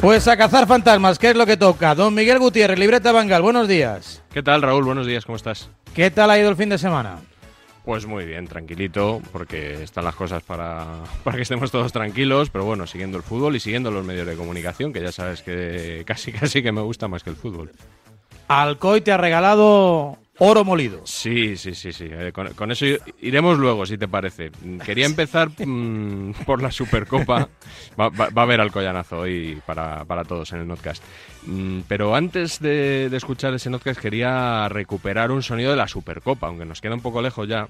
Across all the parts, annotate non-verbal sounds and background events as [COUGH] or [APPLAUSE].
Pues a cazar fantasmas, ¿qué es lo que toca? Don Miguel Gutiérrez, libreta Bangal, buenos días. ¿Qué tal, Raúl? Buenos días, ¿cómo estás? ¿Qué tal ha ido el fin de semana? Pues muy bien, tranquilito, porque están las cosas para, para que estemos todos tranquilos, pero bueno, siguiendo el fútbol y siguiendo los medios de comunicación, que ya sabes que casi [LAUGHS] casi que me gusta más que el fútbol. Alcoy te ha regalado oro molido. Sí, sí, sí, sí. Eh, con, con eso iremos luego, si te parece. Quería empezar mm, por la Supercopa. Va, va- va a haber Alcoyanazo hoy para, para todos en el Notcast. Mm, Pero antes de, de escuchar ese Notcast quería recuperar un sonido de la Supercopa, aunque nos queda un poco lejos ya.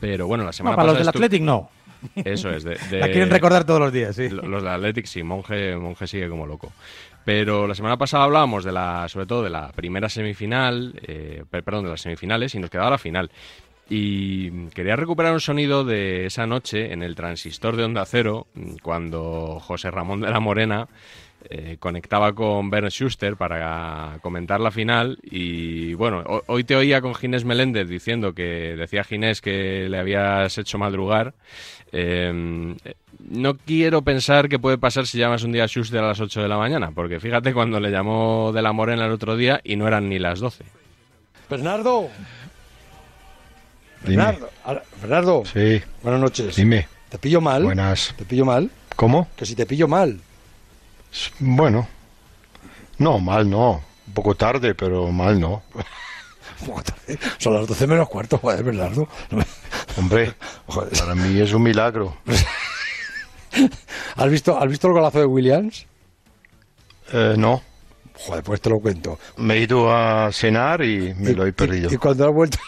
Pero bueno, la No, semana para los del pasada estu- Athletic no. Eso es, de, [LAUGHS] de- La quieren recordar todos los días, sí. lo- Los de Athletic sí, Monje, Monje sigue como loco. Pero la semana pasada hablábamos de la, sobre todo de la primera semifinal, eh, per- perdón, de las semifinales y nos quedaba la final. Y quería recuperar un sonido de esa noche en el transistor de Onda Cero, mm, cuando José Ramón de la Morena eh, conectaba con Bernd Schuster para comentar la final y bueno, ho- hoy te oía con Ginés Meléndez diciendo que decía Ginés que le habías hecho madrugar. Eh, no quiero pensar qué puede pasar si llamas un día a Schuster a las 8 de la mañana, porque fíjate cuando le llamó de la Morena el otro día y no eran ni las 12. Bernardo. Dime. Bernardo. Bernardo. Sí, Buenas noches. dime. ¿Te pillo mal? Buenas. ¿Te pillo mal? ¿Cómo? Que si te pillo mal. Bueno. No, mal no. Un poco tarde, pero mal no. [LAUGHS] Son las 12 menos cuarto, joder, Bernardo. Hombre, [LAUGHS] Joder. para mí es un milagro. [LAUGHS] [LAUGHS] ¿Has visto, ¿Has visto el golazo de Williams? Eh, no. Joder, pues te lo cuento. Me he ido a cenar y me Y- lo he perdido. Y, y cuando has vuelto,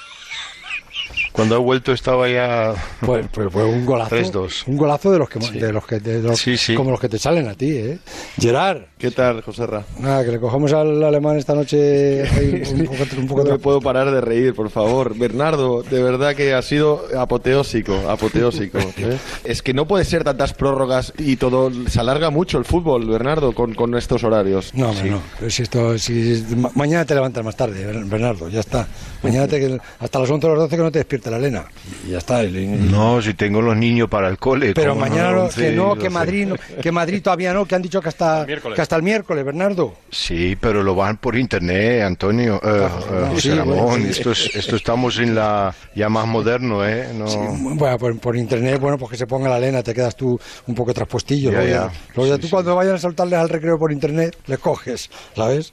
Cuando he vuelto estaba ya... pues, pues fue un golazo. 3-2. Un golazo de los que, Sí. de los que, de los- Sí, sí. como los que te salen a ti, ¿eh? Gerard, ¿Qué tal, José Ra? nada, que le cojamos al alemán esta noche [LAUGHS] ahí un poco, un poco no me puedo parar de reír, por favor. Bernardo, de verdad que ha sido apoteósico, apoteósico. [LAUGHS] ¿eh? Es que no puede ser tantas prórrogas y todo. Se alarga mucho el fútbol, Bernardo, con, con estos horarios. No, hombre, no. Pero si esto, si, ma- mañana te levantas más tarde, Ber- Bernardo, ya está. Mañana te, hasta las 11 o las 12 que no te la Elena. Y ya está. No, si tengo los niños para el cole. Pero ¿cómo mañana no? que no, que Madrid, no, que Madrid todavía no, que han dicho que hasta, que hasta el miércoles, Bernardo. Sí, pero lo van por internet, Antonio. no, José sí, Ramón. bueno, sí. Esto, es- esto estamos en la ya más moderno, ¿eh? No... Sí, bueno, por, por internet, bueno, pues que se ponga la Elena, te quedas tú un poco traspuestillo. Ya, luego ya, ya. luego ya Sí, tú sí. cuando vayan a saltarles al recreo por internet, les coges, ¿sabes?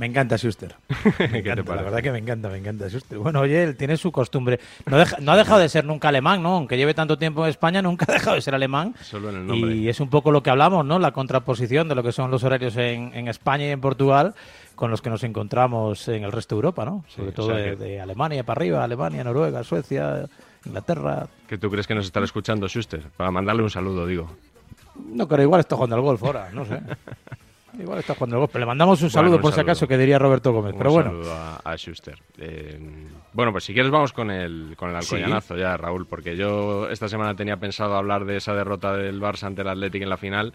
Me encanta Schuster. [LAUGHS] Me ¿Qué te encanta, la verdad que me encanta, me encanta Schuster. Bueno, oye, él tiene su costumbre. No, deja- no ha dejado de ser nunca alemán, ¿no? Aunque lleve tanto tiempo en España, nunca [LAUGHS] ha dejado de ser alemán. Solo en el nombre. Y es un poco lo que hablamos, ¿no? La contraposición de lo que son los horarios en, en España y en Portugal con los que nos encontramos en el resto de Europa, ¿no? Sobre todo sea de, que- de Alemania para arriba, Alemania, Noruega, Suecia, Inglaterra. ¿Que tú crees que nos estará escuchando Schuster? Para mandarle un saludo, digo. No, pero igual está jugando al golf ahora, no sé. [LAUGHS] Igual está jugando al golf. Pero le mandamos un Bueno, saludo un por si acaso que diría Roberto Gómez. Un Pero bueno. saludo a, a Schuster. Eh, bueno, pues si quieres vamos con el, con el alcoyanazo ya, Raúl, porque yo esta semana tenía pensado hablar de esa derrota del Barça ante el Athletic en la final,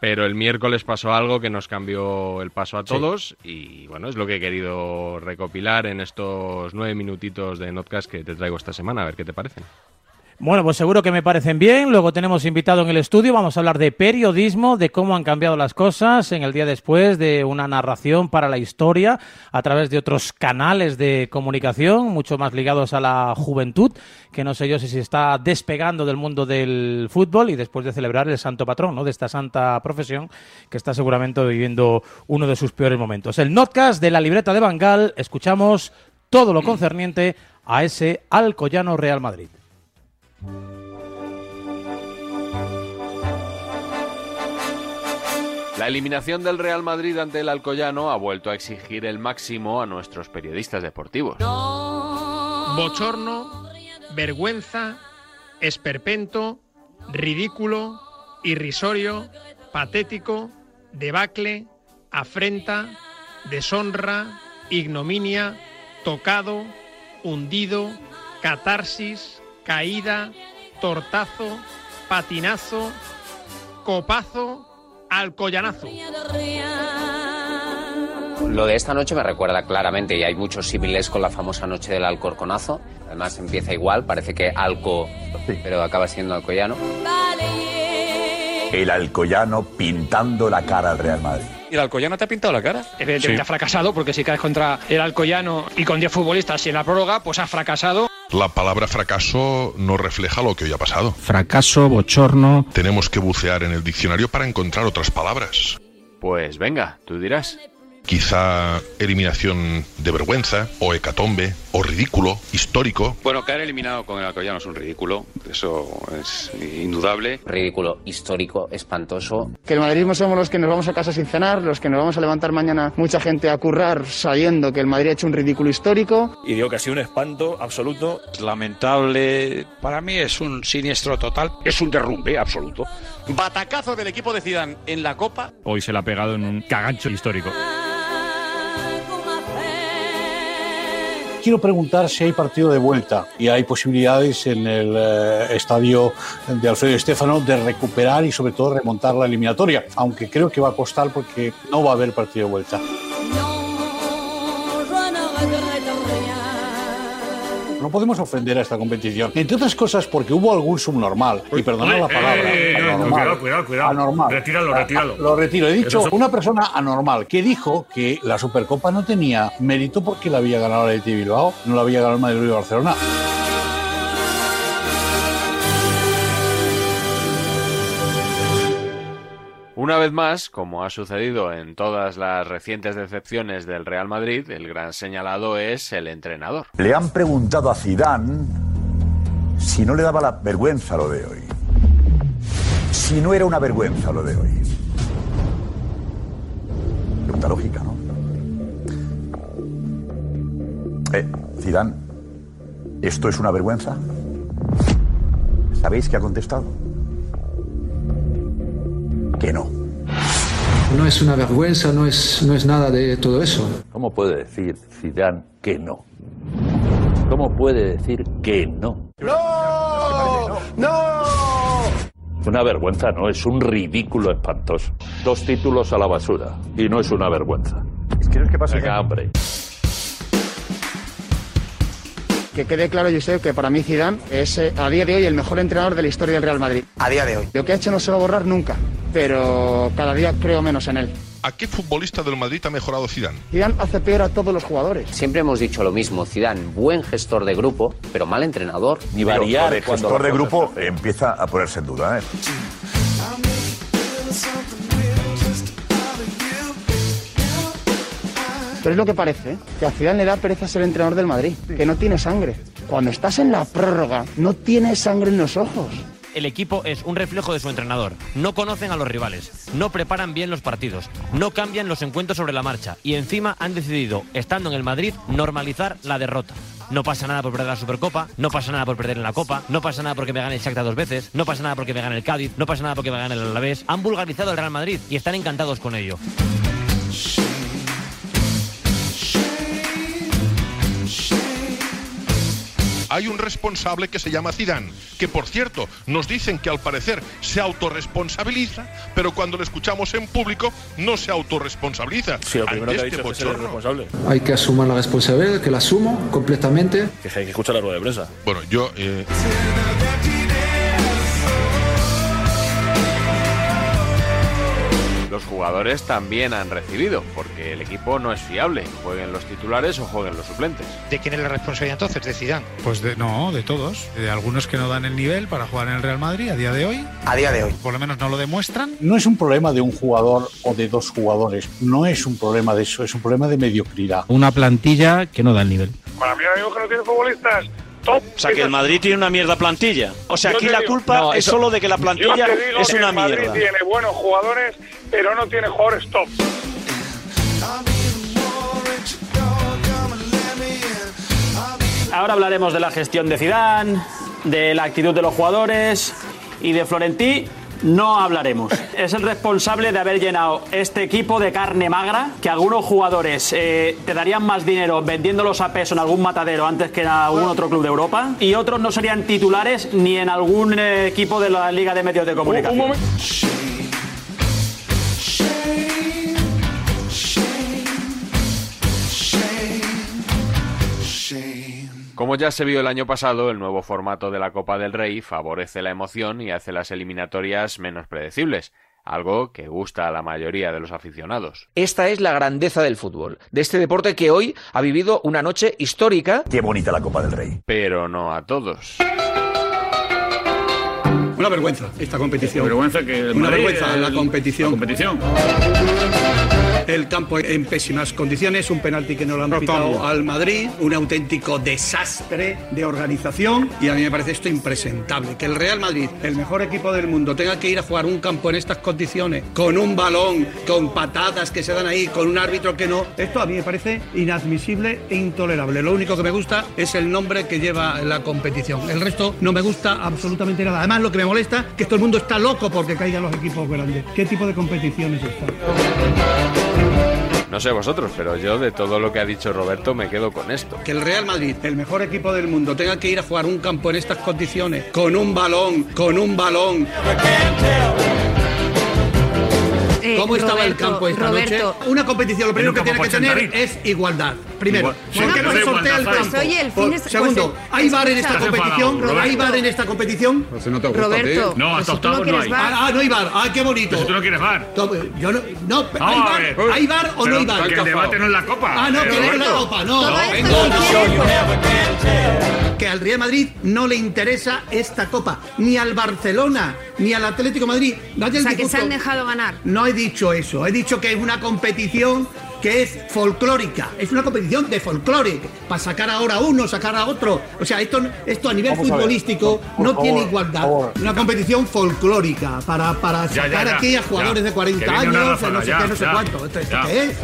pero el miércoles pasó algo que nos cambió el paso a todos y bueno, es lo que he querido recopilar en estos nueve minutitos de Notcast que te traigo esta semana, a ver qué te parecen. Bueno, pues seguro que me parecen bien. Luego tenemos invitado en el estudio. Vamos a hablar de periodismo, de cómo han cambiado las cosas en el día después, de una narración para la historia a través de otros canales de comunicación, mucho más ligados a la juventud, que no sé yo si se está despegando del mundo del fútbol y después de celebrar el santo patrón, ¿no? De esta santa profesión que está seguramente viviendo uno de sus peores momentos. El notcast de la libreta de Bangal. Escuchamos todo lo concerniente a ese Alcoyano Real Madrid. La eliminación del Real Madrid ante el Alcoyano ha vuelto a exigir el máximo a nuestros periodistas deportivos. bochorno, vergüenza, esperpento, ridículo, irrisorio, patético, debacle, afrenta, deshonra, ignominia, tocado, hundido, catarsis, caída, tortazo, patinazo, copazo, alcoyanazo. Lo de esta noche me recuerda claramente, y hay muchos símiles con la famosa noche del Alcorconazo. Además empieza igual, parece que Alco, pero acaba siendo Alcoyano. el alcoyano pintando la cara al Real Madrid. ¿Y el Alcoyano te ha pintado la cara? Evidentemente Sí. ha fracasado porque si caes contra el Alcoyano y con 10 futbolistas y en la prórroga, pues ha fracasado. La palabra fracaso no refleja lo que hoy ha pasado. Fracaso, bochorno. Tenemos que bucear en el diccionario para encontrar otras palabras. Pues venga, tú dirás. Quizá eliminación de vergüenza, o hecatombe, o ridículo, histórico. Bueno, caer eliminado con el Alcoyano es un ridículo, eso es indudable. Ridículo, histórico, espantoso. Que el madridismo somos los que nos vamos a casa sin cenar, los que nos vamos a levantar mañana mucha gente a currar sabiendo que el Madrid ha hecho un ridículo histórico. Y digo que ha sido un espanto absoluto. Lamentable. Para mí es un siniestro total. Es un derrumbe absoluto. Batacazo del equipo de Zidane en la Copa. Hoy se la ha pegado en un cagancho histórico. Quiero preguntar si hay partido de vuelta y hay posibilidades en el eh, estadio de Alfredo Estefano de recuperar y sobre todo remontar la eliminatoria, aunque creo que va a costar porque no va a haber partido de vuelta. No podemos ofender a esta competición. Entre otras cosas porque hubo algún subnormal, y perdonad la palabra, Eh, no, no, anormal, cuidado, cuidado, cuidado. anormal. Retíralo, retíralo. Lo retiro. He dicho es- una persona anormal que dijo que la Supercopa no tenía mérito porque la había ganado la Leti Bilbao, no la había ganado el Madrid Barcelona. Una vez más, como ha sucedido en todas las recientes decepciones del Real Madrid, el gran señalado es el entrenador. Le han preguntado a Zidane si no le daba la vergüenza lo de hoy. Si no era una vergüenza lo de hoy. Pregunta lógica, ¿no? Eh, Zidane, ¿esto es una vergüenza? ¿Sabéis qué ha contestado? Que no. No es una vergüenza, no es, no es nada de todo eso. ¿Cómo puede decir Zidane que no? ¿Cómo puede decir que no? ¡No! ¡No! Una vergüenza no, es un ridículo espantoso. Dos títulos a la basura y no es una vergüenza. Es que no es que pasa Venga, hombre. Que quede claro, Josep, que para mí Zidane es eh, a día de hoy el mejor entrenador de la historia del Real Madrid. A día de hoy. Lo que ha hecho no se va a borrar nunca, pero cada día creo menos en él. ¿A qué futbolista del Madrid ha mejorado Zidane? Zidane hace peor a todos los jugadores. Siempre hemos dicho lo mismo, Zidane, buen gestor de grupo, pero mal entrenador. Ni variar. El gestor de grupo empieza a ponerse en duda, ¿eh? Pero es lo que parece, ¿eh? que a Zidane le da pereza ser entrenador del Madrid, que no tiene sangre. Cuando estás en la prórroga, no tienes sangre en los ojos. El equipo es un reflejo de su entrenador. No conocen a los rivales, no preparan bien los partidos, no cambian los encuentros sobre la marcha y encima han decidido, estando en el Madrid, normalizar la derrota. No pasa nada por perder la Supercopa, no pasa nada por perder en la Copa, no pasa nada porque me gane el dos veces, no pasa nada porque me gane el Cádiz, no pasa nada porque me gane el Alavés. Han vulgarizado el Real Madrid y están encantados con ello. Hay un responsable que se llama Zidane, que por cierto nos dicen que al parecer se autorresponsabiliza, pero cuando lo escuchamos en público no se autorresponsabiliza. Sí, lo primero que ha este dicho es el responsable. Hay que asumir la responsabilidad, que la asumo completamente. Que hay que escuchar la rueda de prensa. Bueno, yo eh, Los jugadores también han recibido, porque el equipo no es fiable, jueguen los titulares o jueguen los suplentes. ¿De quién es la responsabilidad entonces? ¿De Zidane? Pues de, no, de todos. De algunos que no dan el nivel para jugar en el Real Madrid a día de hoy. A día de hoy. Por lo menos no lo demuestran. No es un problema de un jugador o de dos jugadores, no es un problema de eso, es un problema de mediocridad. Una plantilla que no da el nivel. Para mí ahora mismo que no tiene futbolistas top. O sea, que el Madrid tiene una mierda plantilla. O sea, Yo aquí la digo- culpa No, es eso- solo de que la plantilla Yo te digo es que una el Madrid mierda. tiene buenos jugadores, pero no tiene jugadores top. Ahora hablaremos de la gestión de Zidane, de la actitud de los jugadores y de Florentí no hablaremos. Es el responsable de haber llenado este equipo de carne magra, que algunos jugadores eh, te darían más dinero vendiéndolos a peso en algún matadero antes que en algún otro club de Europa, y otros no serían titulares ni en algún eh, equipo de la Liga de Medios de Comunicación. Como ya se vio el año pasado, el nuevo formato de la Copa del Rey favorece la emoción y hace las eliminatorias menos predecibles, algo que gusta a la mayoría de los aficionados. Esta es la grandeza del fútbol, de este deporte que hoy ha vivido una noche histórica. Qué bonita la Copa del Rey. Pero no a todos. Una vergüenza esta competición. Vergüenza que Una Madrid, vergüenza la competición. la competición. El campo en pésimas condiciones, un penalti que no lo han pitado al Madrid, un auténtico desastre de organización y a mí me parece esto impresentable. Que el Real Madrid, el mejor equipo del mundo, tenga que ir a jugar un campo en estas condiciones, con un balón, con patadas que se dan ahí, con un árbitro que no. Esto a mí me parece inadmisible e intolerable. Lo único que me gusta es el nombre que lleva la competición. El resto no me gusta absolutamente nada. Además, lo que me molesta es que todo el mundo está loco porque caigan los equipos grandes. ¿Qué tipo de competición es esta? No sé vosotros, pero yo de todo lo que ha dicho Roberto me quedo con esto. Que el Real Madrid, el mejor equipo del mundo, tenga que ir a jugar un campo en estas condiciones, con un balón, con un balón. Eh, ¿Cómo estaba el Roberto, campo esta Roberto. noche? Una competición lo primero que tiene que tener por 80.000. es igualdad. Primero, Igual- sí, ¿por qué que no se sortea el campo? Pues oye, el fin Segundo, pues, ¿hay bar en esta competición? ¿Hay bar en esta competición? Pues si no te gusta, Roberto. No, hasta si no octavos no quieres hay. bar. Ah, no hay bar. Ah, qué bonito. Pues si tú no quieres bar. Yo no, no, ¿hay bar? ¿Hay bar o no hay bar? Que el debate no es la copa. Ah, no, que no es la copa, no. Que al Real Madrid no le interesa esta copa, ni al Barcelona, ni al Atlético de Madrid. Vaya O el sea, que se han dejado ganar. No he dicho eso, he dicho que es una competición que es folclórica, es una competición de folclore, para sacar ahora a uno, sacar a otro. O sea, esto, esto a nivel Vamos a ver, futbolístico por no favor, tiene igualdad. Una competición folclórica para, para Ya, sacar ya, ya, aquí a ya. jugadores de 40 Que viene una años, no sé ya, qué, no sé cuánto. ¿Esto, esto ya. qué es?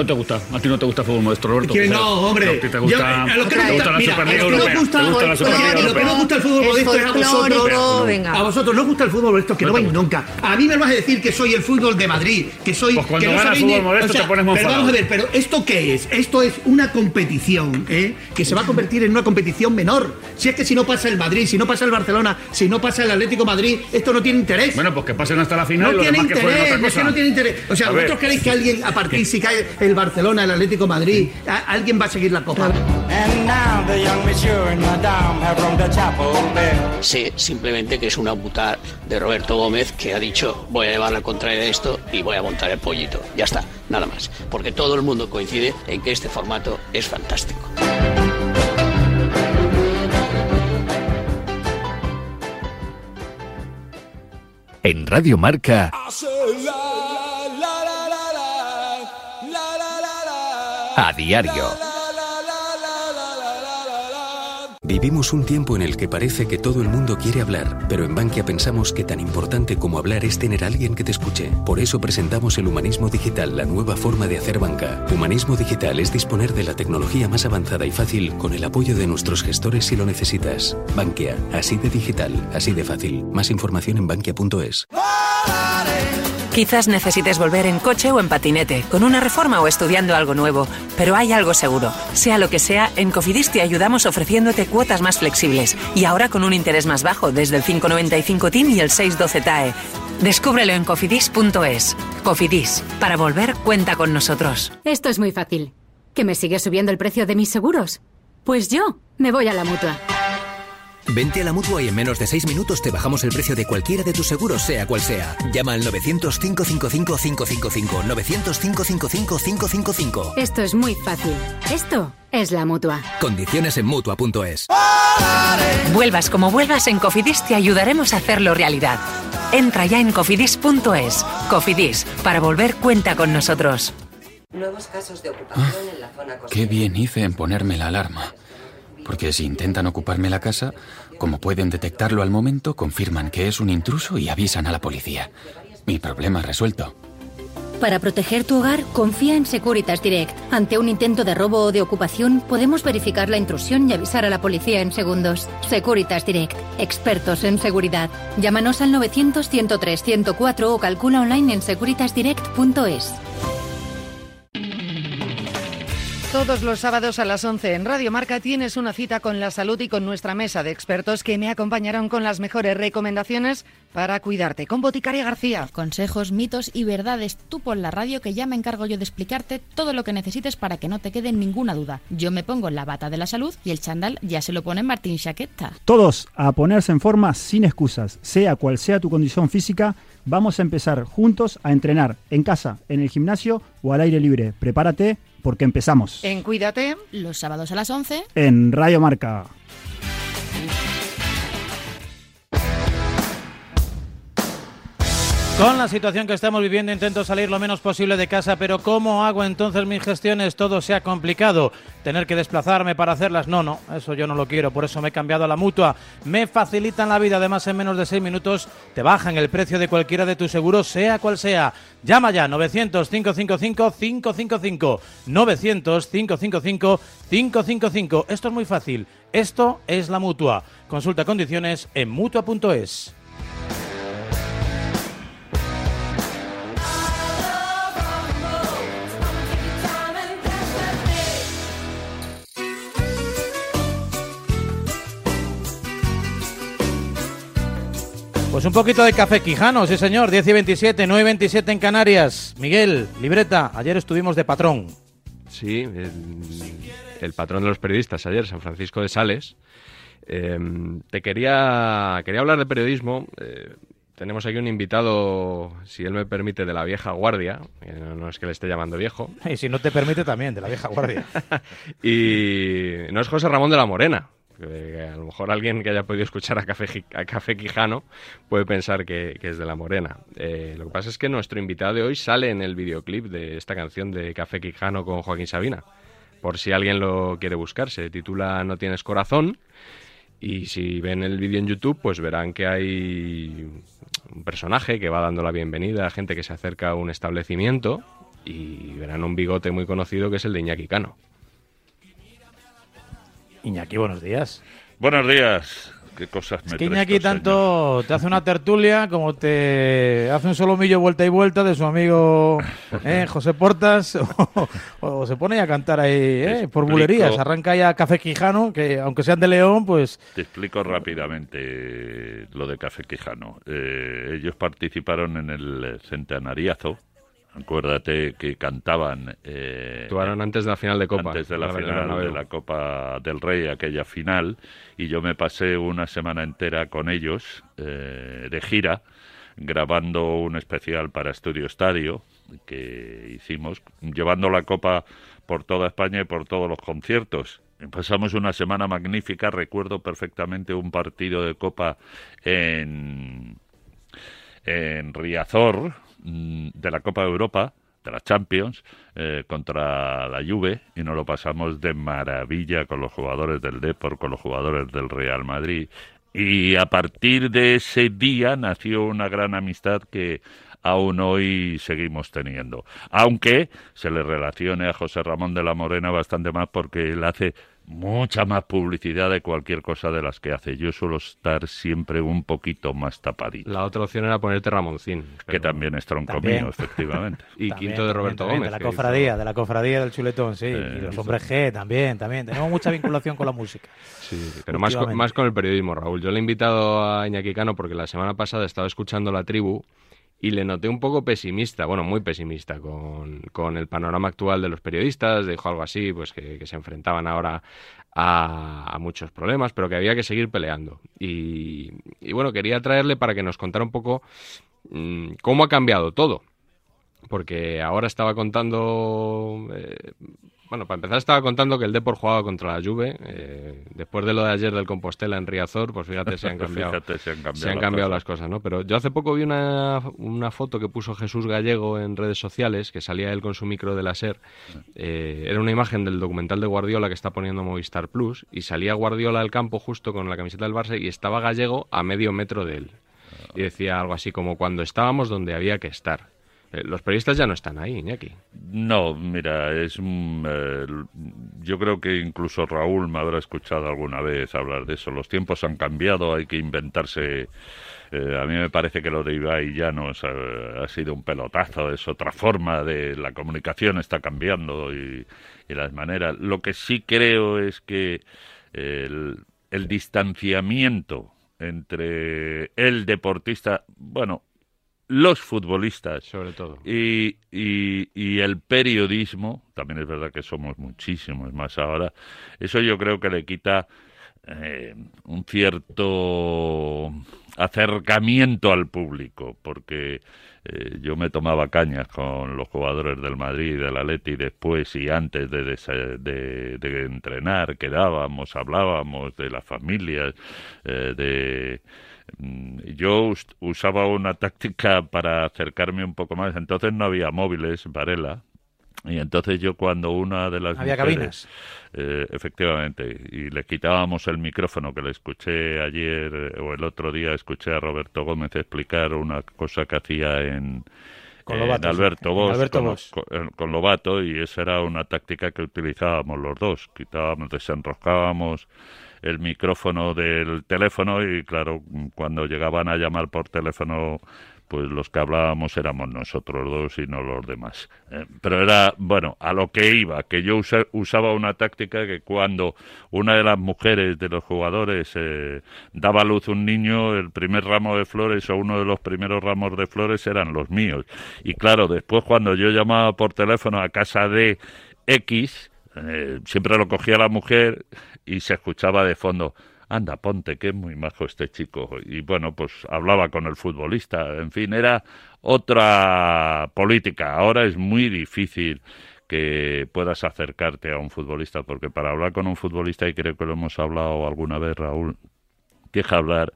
No te gusta. A ti no te gusta el fútbol modesto, Roberto. Que no, hombre. A ti te Yo, gusta, eh, a lo que te me gusta la mira, Superliga a lo que Europea. nos gusta- Te gusta la oye, Superliga a lo que nos gusta el fútbol Es modesto es a vosotros. venga. A vosotros no os gusta el fútbol modesto, que no, No vais nunca. A mí me vas a decir que soy el fútbol de Madrid, que soy. Pues cuando que no gana el sabéis fútbol modesto te pones Pero vamos a ver, pero ¿esto qué es? Esto es una competición, ¿eh? Que se va a convertir en una competición menor. Si es que si no pasa el Madrid, si no pasa el Barcelona, si no pasa el Atlético Madrid, esto no tiene interés. Bueno, pues que pasen hasta la final No los tiene interés, que no tiene interés. O sea, ¿vosotros creéis que alguien, a partir si cae el Barcelona, el Atlético de Madrid, alguien va a seguir la copa? Sé simplemente que es una putada de Roberto Gómez que ha dicho voy a llevar la contraria de esto y voy a montar el pollito. Ya está, nada más. Porque todo el mundo coincide en que este formato es fantástico. En Radio Marca, a diario. Vivimos un tiempo en el que parece que todo el mundo quiere hablar, pero en Bankia pensamos que tan importante como hablar es tener a alguien que te escuche. Por eso presentamos el Humanismo Digital, la nueva forma de hacer banca. Humanismo Digital es disponer de la tecnología más avanzada y fácil con el apoyo de nuestros gestores si lo necesitas. Bankia, así de digital, así de fácil. Más información en bankia.es. Quizás necesites volver en coche o en patinete, con una reforma o estudiando algo nuevo, pero hay algo seguro. Sea lo que sea, en Cofidis te ayudamos ofreciéndote cuotas más flexibles y ahora con un interés más bajo desde el 595 TIN y el 612 TAE. Descúbrelo en cofidis.es. Cofidis, para volver cuenta con nosotros. Esto es muy fácil. ¿Que me sigue subiendo el precio de mis seguros? Pues yo me voy a la mutua. Vente a la mutua y en menos de 6 minutos te bajamos el precio de cualquiera de tus seguros, sea cual sea. Llama al 900-555-555. 900-555-555. Esto es muy fácil. Esto es la mutua. Condiciones en mutua.es. Vuelvas como vuelvas, en Cofidis te ayudaremos a hacerlo realidad. Entra ya en cofidis.es. Cofidis, para volver cuenta con nosotros. Nuevos casos de ocupación en la zona costera. Qué bien hice en ponerme la alarma. Porque si intentan ocuparme la casa, como pueden detectarlo al momento, confirman que es un intruso y avisan a la policía. Mi problema resuelto. Para proteger tu hogar, confía en Securitas Direct. Ante un intento de robo o de ocupación, podemos verificar la intrusión y avisar a la policía en segundos. Securitas Direct, expertos en seguridad. Llámanos al 900-103-104 o calcula online en securitasdirect.es. Todos los sábados a las 11 en Radio Marca tienes una cita con la salud y con nuestra mesa de expertos que me acompañarán con las mejores recomendaciones para cuidarte. Con Boticaria García. Consejos, mitos y verdades. Tú pon la radio que ya me encargo yo de explicarte todo lo que necesites para que no te quede ninguna duda. Yo me pongo la bata de la salud y el chandal ya se lo pone Martín Chaqueta. Todos a ponerse en forma sin excusas, sea cual sea tu condición física. Vamos a empezar juntos a entrenar en casa, en el gimnasio o al aire libre. Prepárate porque empezamos. En Cuídate. Los sábados a las 11. En Radio Marca. Con la situación que estamos viviendo intento salir lo menos posible de casa, pero ¿cómo hago entonces mis gestiones? Todo se ha complicado. Tener que desplazarme para hacerlas, no, no, eso yo no lo quiero, por eso me he cambiado a la mutua. Me facilitan la vida, además en menos de seis minutos te bajan el precio de cualquiera de tus seguros, sea cual sea. Llama ya 900-555-555. 900-555-555. Esto es muy fácil. Esto es la mutua. Consulta condiciones en mutua.es. Pues un poquito de café quijano, sí señor, 10 y 27, 9 y 27 en Canarias. Miguel, libreta, ayer estuvimos de patrón. Sí, el, el patrón de los periodistas ayer, San Francisco de Sales. Eh, te quería, quería hablar de periodismo. Eh, tenemos aquí un invitado, si él me permite, de la vieja guardia. Eh, no, no es que le esté llamando viejo. [LAUGHS] Y si no te permite también, de la vieja guardia. [LAUGHS] y no es José Ramón de la Morena, a lo mejor alguien que haya podido escuchar a Café, a Café Quijano puede pensar que, que es de La Morena. Eh, lo que pasa es que nuestro invitado de hoy sale en el videoclip de esta canción de Café Quijano con Joaquín Sabina. Por si alguien lo quiere buscar, se titula No tienes corazón. Y si ven el vídeo en YouTube, pues verán que hay un personaje que va dando la bienvenida a gente que se acerca a un establecimiento y verán un bigote muy conocido que es el de Iñaki Cano. Iñaki, buenos días. Buenos días. Qué cosas me Es que Iñaki tanto te hace una tertulia como te hace un solomillo vuelta y vuelta de su amigo eh, [LAUGHS] José Portas [LAUGHS] o, o se pone a cantar ahí eh, por bulerías. Arranca ya Café Quijano, que aunque sean de León, pues Te explico rápidamente lo de Café Quijano. Eh, ellos participaron en el centenariazo. Acuérdate que cantaban. Eh, Actuaron antes de la final de Copa. Antes de la final de la Copa del Rey, aquella final. Y yo me pasé una semana entera con ellos eh, de gira, grabando un especial para Estudio Estadio que hicimos, llevando la Copa por toda España y por todos los conciertos. Pasamos una semana magnífica, recuerdo perfectamente un partido de Copa en, en Riazor, de la Copa de Europa, de la Champions, eh, contra la Juve, y nos lo pasamos de maravilla con los jugadores del Depor, con los jugadores del Real Madrid. Y a partir de ese día nació una gran amistad que aún hoy seguimos teniendo. Aunque se le relacione a José Ramón de la Morena bastante más porque él hace mucha más publicidad de cualquier cosa de las que hace. Yo suelo estar siempre un poquito más tapadito. La otra opción era ponerte Ramoncín. Que también es tronco También. mío, efectivamente. [LAUGHS] Y También, quinto de Roberto también, Gómez. De la cofradía, de la cofradía del chuletón, sí. y los hizo- hombres G también, también. Tenemos mucha vinculación con la música. Sí, pero más con, más con el periodismo, Raúl. Yo le he invitado a Iñaki Cano porque la semana pasada estaba escuchando La Tribu y le noté un poco pesimista, bueno, muy pesimista con, con el panorama actual de los periodistas. Dijo algo así, pues que, se enfrentaban ahora a, muchos problemas, pero que había que seguir peleando. Y, y bueno, quería traerle para que nos contara un poco mm, cómo ha cambiado todo. Porque ahora estaba contando eh, bueno, para empezar estaba contando que el Depor jugaba contra la Juve. eh, después de lo de ayer del Compostela en Riazor, pues fíjate, se han [LAUGHS] cambiado, Fíjate, se han cambiado se han las cambiado cosas. las cosas, ¿no? Pero yo hace poco vi una, una foto que puso Jesús Gallego en redes sociales, que salía él con su micro de la SER. Eh, era una imagen del documental de Guardiola que está poniendo Movistar Plus, y salía Guardiola al campo justo con la camiseta del Barça y estaba Gallego a medio metro de él. Y decía algo así como cuando estábamos donde había que estar. Eh, Los periodistas ya no están ahí, Iñaki. No, mira, es un, eh, yo creo que incluso Raúl me habrá escuchado alguna vez hablar de eso. Los tiempos han cambiado, hay que inventarse. eh, a mí me parece que lo de Ibai Llanos eh, ha sido un pelotazo, es otra forma de la comunicación está cambiando y, las maneras. Lo que sí creo es que el distanciamiento entre el deportista, bueno, los futbolistas. Sobre todo. Y, y, y el periodismo también es verdad que somos muchísimos más ahora eso yo creo que le quita eh, un cierto acercamiento al público porque eh, yo me tomaba cañas con los jugadores del Madrid del Atleti después y antes de, de, de entrenar quedábamos hablábamos de las familias eh, de yo us- usaba una táctica para acercarme un poco más. Entonces no había móviles, Varela. Y entonces yo cuando una de las Había mujeres, cabinas. eh, efectivamente, y le quitábamos el micrófono que le escuché ayer eh, o el otro día, escuché a Roberto Gómez explicar una cosa que hacía en, Con en Lobato. Alberto Bosch, Alberto con, Bosch. con- con Lobato, y esa era una táctica que utilizábamos los dos. Quitábamos, desenroscábamos el micrófono del teléfono y claro, cuando llegaban a llamar por teléfono, pues los que hablábamos éramos nosotros dos y no los demás. Eh, pero era, bueno, a lo que iba, que yo usa- usaba una táctica que cuando una de las mujeres de los jugadores eh, daba a luz un niño, el primer ramo de flores o uno de los primeros ramos de flores eran los míos. Y claro, después cuando yo llamaba por teléfono a casa de X, eh, siempre lo cogía la mujer y se escuchaba de fondo, anda, ponte, que es muy majo este chico. Y bueno, pues hablaba con el futbolista, en fin, era otra política. Ahora es muy difícil que puedas acercarte a un futbolista, porque para hablar con un futbolista, y creo que lo hemos hablado alguna vez, Raúl, que hablar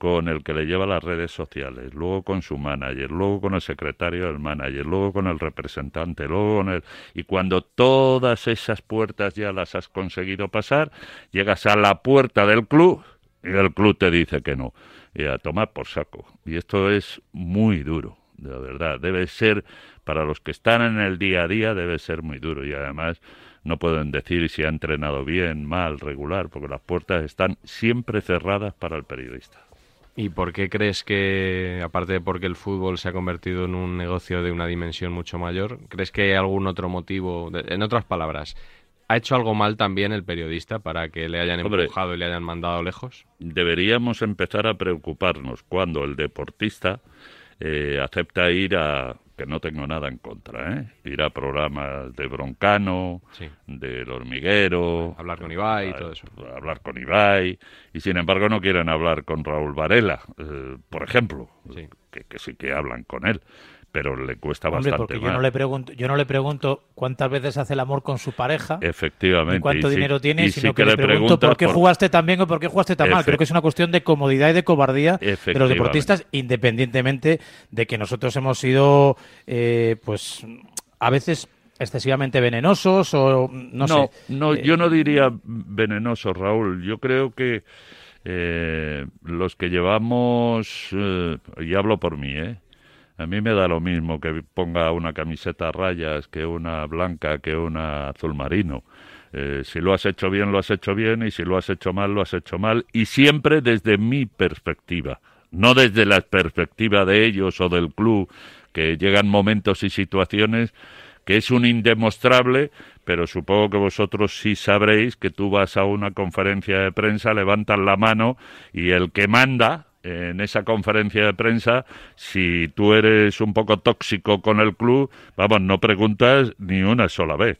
con el que le lleva las redes sociales, luego con su manager, luego con el secretario del manager, luego con el representante, luego con el... Y cuando todas esas puertas ya las has conseguido pasar, llegas a la puerta del club y el club te dice que no. Y a tomar por saco. Y esto es muy duro, de verdad. Debe ser, para los que están en el día a día, debe ser muy duro. Y además no pueden decir si ha entrenado bien, mal, regular, porque las puertas están siempre cerradas para el periodista. ¿Y por qué crees que, aparte de porque el fútbol se ha convertido en un negocio de una dimensión mucho mayor, crees que hay algún otro motivo? De- en otras palabras, ¿ha hecho algo mal también el periodista para que le hayan Hombre. empujado y le hayan mandado lejos? deberíamos empezar a preocuparnos cuando el deportista eh, acepta ir a que no tengo nada en contra, ¿eh? ir a programas de Broncano, Sí. del hormiguero, Hablar con Ibai y todo eso. hablar con Ibai, y sin embargo no quieren hablar con Raúl Varela, eh, por ejemplo, Que, que sí que hablan con él, pero le cuesta Hombre, bastante porque yo no le pregunto, yo no le pregunto cuántas veces hace el amor con su pareja, Efectivamente. cuánto y sí- dinero tiene, y sino sí que, le pregunto por qué jugaste tan bien o por qué jugaste tan mal. Creo que es una cuestión de comodidad y de cobardía de los deportistas, independientemente de que nosotros hemos sido, eh, pues, a veces excesivamente venenosos o no, sé. No, Eh, yo no diría venenoso, Raúl. Yo creo que eh, los que llevamos, eh, y hablo por mí, ¿eh? A mí me da lo mismo que ponga una camiseta a rayas que una blanca, que una azul marino. Eh, si lo has hecho bien, lo has hecho bien, y si lo has hecho mal, lo has hecho mal, y siempre desde mi perspectiva, no desde la perspectiva de ellos o del club, que llegan momentos y situaciones que es un indemostrable, pero supongo que vosotros sí sabréis que tú vas a una conferencia de prensa, levantas la mano y el que manda en esa conferencia de prensa, si tú eres un poco tóxico con el club, vamos, no preguntas ni una sola vez.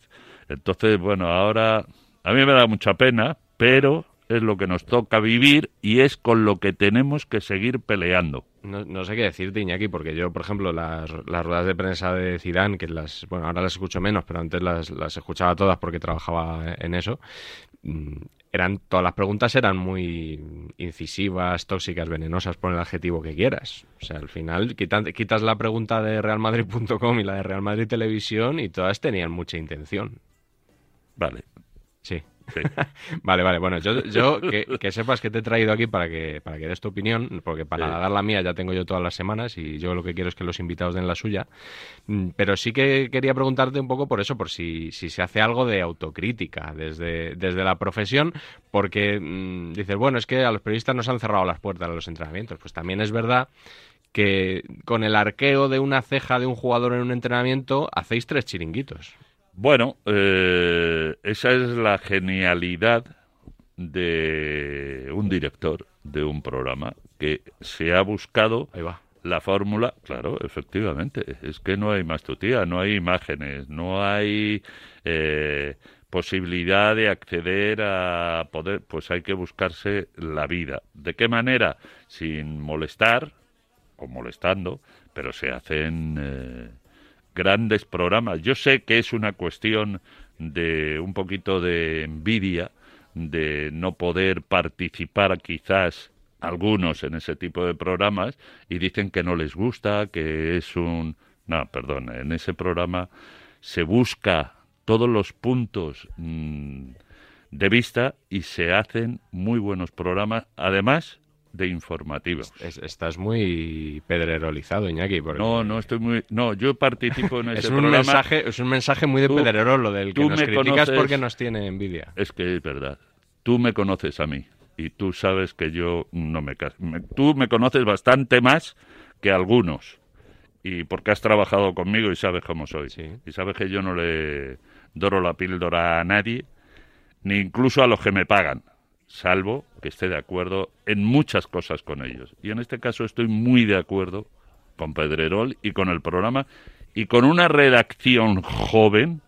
Entonces, bueno, ahora a mí me da mucha pena, pero es lo que nos toca vivir y es con lo que tenemos que seguir peleando. No, no sé qué decirte, Iñaki, porque yo, por ejemplo, las, las ruedas de prensa de Zidane, que las, bueno, ahora las escucho menos, pero antes las, las escuchaba todas porque trabajaba en eso, mm, eran, todas las preguntas eran muy incisivas, tóxicas, venenosas, pon el adjetivo que quieras. O sea, al final quitan- quitas la pregunta de realmadrid.com y la de Real Madrid Televisión y todas tenían mucha intención. Vale. Sí. Vale, vale. Bueno, yo, yo que, que, sepas que te he traído aquí para que, para que des tu opinión, porque para dar la mía ya tengo yo todas las semanas y yo lo que quiero es que los invitados den la suya. Mm, pero sí que quería preguntarte un poco por eso, por si, si se hace algo de autocrítica desde, desde la profesión, porque mm, dices, bueno, es que a los periodistas nos han cerrado las puertas a los entrenamientos. Pues también es verdad que con el arqueo de una ceja de un jugador en un entrenamiento hacéis tres chiringuitos. Bueno, eh, esa es la genialidad de un director de un programa que se ha buscado la fórmula, claro, efectivamente, es que no hay más tutía, no hay imágenes, no hay eh, posibilidad de acceder a poder, pues hay que buscarse la vida. ¿De qué manera? Sin molestar o molestando, pero se hacen eh, grandes programas. Yo sé que es una cuestión de un poquito de envidia, de no poder participar quizás algunos en ese tipo de programas y dicen que no les gusta, que es un... No, perdón, en ese programa se busca todos los puntos mm, de vista y se hacen muy buenos programas. Además, de informativos. estás muy pedrerolizado, Iñaki. No, no estoy muy... No, yo participo en [LAUGHS] ese es un programa. Mensaje, es un mensaje muy de pedrerol lo del que nos criticas porque nos tiene envidia. Es que es verdad. Tú me conoces a mí y tú sabes que yo no me... Tú me conoces bastante más que algunos y porque has trabajado conmigo y sabes cómo soy. Y sabes que yo no le doro la píldora a nadie, ni incluso a los que me pagan salvo que esté de acuerdo en muchas cosas con ellos. Y en este caso estoy muy de acuerdo con Pedrerol y con el programa y con una redacción joven,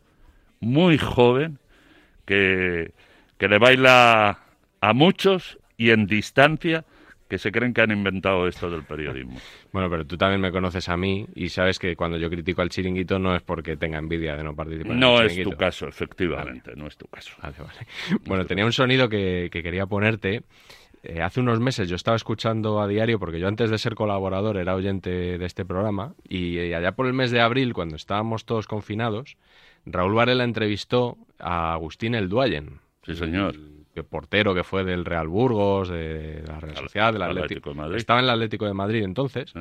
muy joven, que, que le baila a muchos y en distancia que se creen que han inventado esto del periodismo. [LAUGHS] Bueno, pero tú también me conoces a mí y sabes que cuando yo critico al chiringuito no es porque tenga envidia de no participar no en el es tu caso, efectivamente, no es tu caso. [LAUGHS] Bueno, tenía un sonido que, quería ponerte. Eh, hace unos meses yo estaba escuchando a diario, porque yo antes de ser colaborador era oyente de este programa, y, y allá por el mes de abril, cuando estábamos todos confinados, Raúl Varela entrevistó a Agustín El Duayen. Sí, señor portero que fue del Real Burgos, de la Real Sociedad, del Atlético, de Madrid. Estaba en el Atlético de Madrid entonces.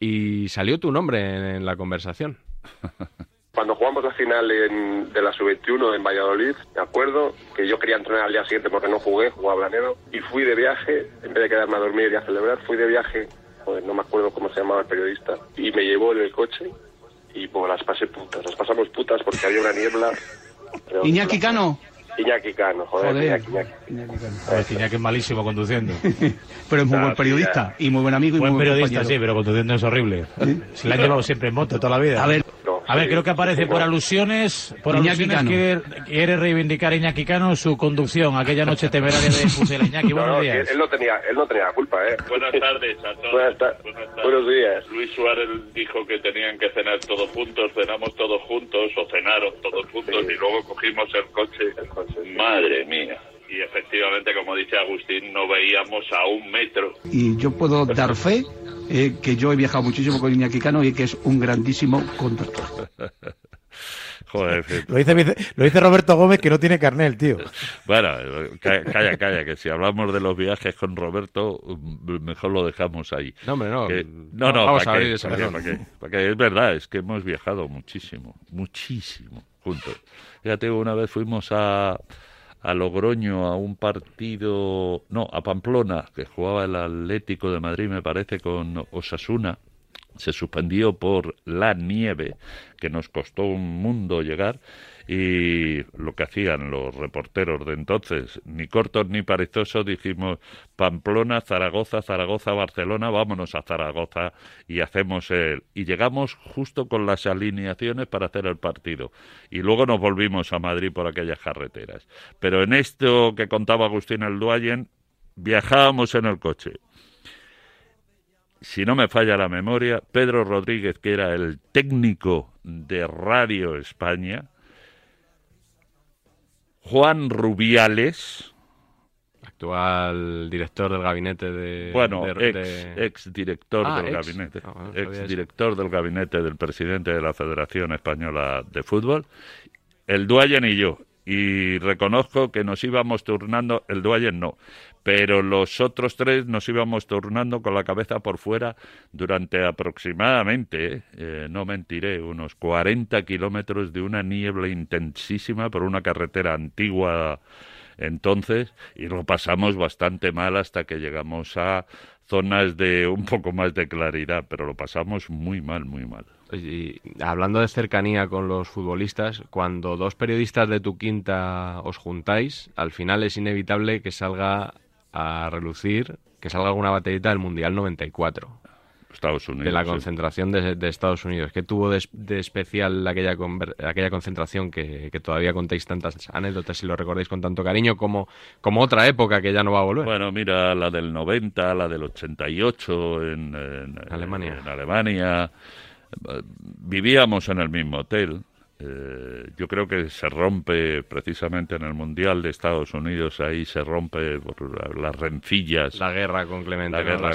Y salió tu nombre en, la conversación. [LAUGHS] Cuando jugamos la final de la Sub-21 en Valladolid, me acuerdo que yo quería entrenar al día siguiente porque no jugué, jugaba Blanero, y fui de viaje, en vez de quedarme a dormir y a celebrar, fui de viaje, no me acuerdo cómo se llamaba el periodista, y me llevó en el coche y pues las pasé putas, las pasamos putas porque había una niebla. Iñaki Cano. Iñaki Cano, joder, joder. Iñaki, Iñaki. Iñaki es malísimo conduciendo. [LAUGHS] pero es muy buen periodista y muy buen amigo y buen muy periodista, sí, pero conduciendo es horrible. Se la han llevado siempre en moto toda la vida. A ver, a ver, creo que aparece por alusiones, por alusiones quiere, quiere, reivindicar Iñaki Cano su conducción aquella noche temeraria de Pusela. [LAUGHS] Iñaki, buenos no, días. Él no tenía, él no tenía la culpa, ¿eh? Buenas tardes a todos. Buenas, Buenos días. Luis Suárez dijo que tenían que cenar todos juntos, cenamos todos juntos o cenaron todos juntos y luego cogimos el coche. El coche Madre mía y efectivamente, como dice Agustín, no veíamos a un metro. Y yo puedo dar fe eh, que yo he viajado muchísimo con Iñaki Cano y que es un grandísimo conductor. [LAUGHS] Joder, [LAUGHS] lo, dice, lo dice Roberto Gómez que no tiene carnet, tío. [LAUGHS] Bueno, calla, calla, que si hablamos de los viajes con Roberto, mejor lo dejamos ahí. No, hombre, no. no, no, vamos a abrir ese es verdad, es que hemos viajado muchísimo, muchísimo juntos. Fíjate, una vez fuimos a, a Logroño a un partido, no, a Pamplona, que jugaba el Atlético de Madrid, me parece, con Osasuna. Se suspendió por la nieve, que nos costó un mundo llegar, y lo que hacían los reporteros de entonces, ni cortos ni perezosos, dijimos Pamplona, Zaragoza, Zaragoza, Barcelona, vámonos a Zaragoza y hacemos el... Y llegamos justo con las alineaciones para hacer el partido. Y luego nos volvimos a Madrid por aquellas carreteras. Pero en esto que contaba Agustín El Duayen, viajábamos en el coche si no me falla la memoria, Pedro Rodríguez, que era el técnico de Radio España, Juan Rubiales. Actual director del gabinete de. Bueno, ex, director ah, del gabinete. Ah, ex director del gabinete del presidente de la Federación Española de Fútbol. El Duayen y yo. y reconozco que nos íbamos turnando, el Duayen no, pero los otros tres nos íbamos turnando con la cabeza por fuera durante aproximadamente, eh, no mentiré, unos 40 kilómetros de una niebla intensísima por una carretera antigua entonces y lo pasamos bastante mal hasta que llegamos a zonas de un poco más de claridad, pero lo pasamos muy mal, muy mal. Y hablando de cercanía con los futbolistas, cuando dos periodistas de tu quinta os juntáis, al final es inevitable que salga a relucir, que salga alguna baterita del Mundial 94. Estados Unidos. De la concentración de, Estados Unidos. ¿Qué tuvo de, especial aquella, aquella concentración que, todavía contéis tantas anécdotas y lo recordáis con tanto cariño como, como otra época que ya no va a volver? Bueno, mira, la del 90, la del 88 en, en Alemania. En Alemania. Vivíamos en el mismo hotel eh, yo creo que se rompe precisamente en el Mundial de Estados Unidos, ahí se rompe por las rencillas. La guerra con Clemente. La guerra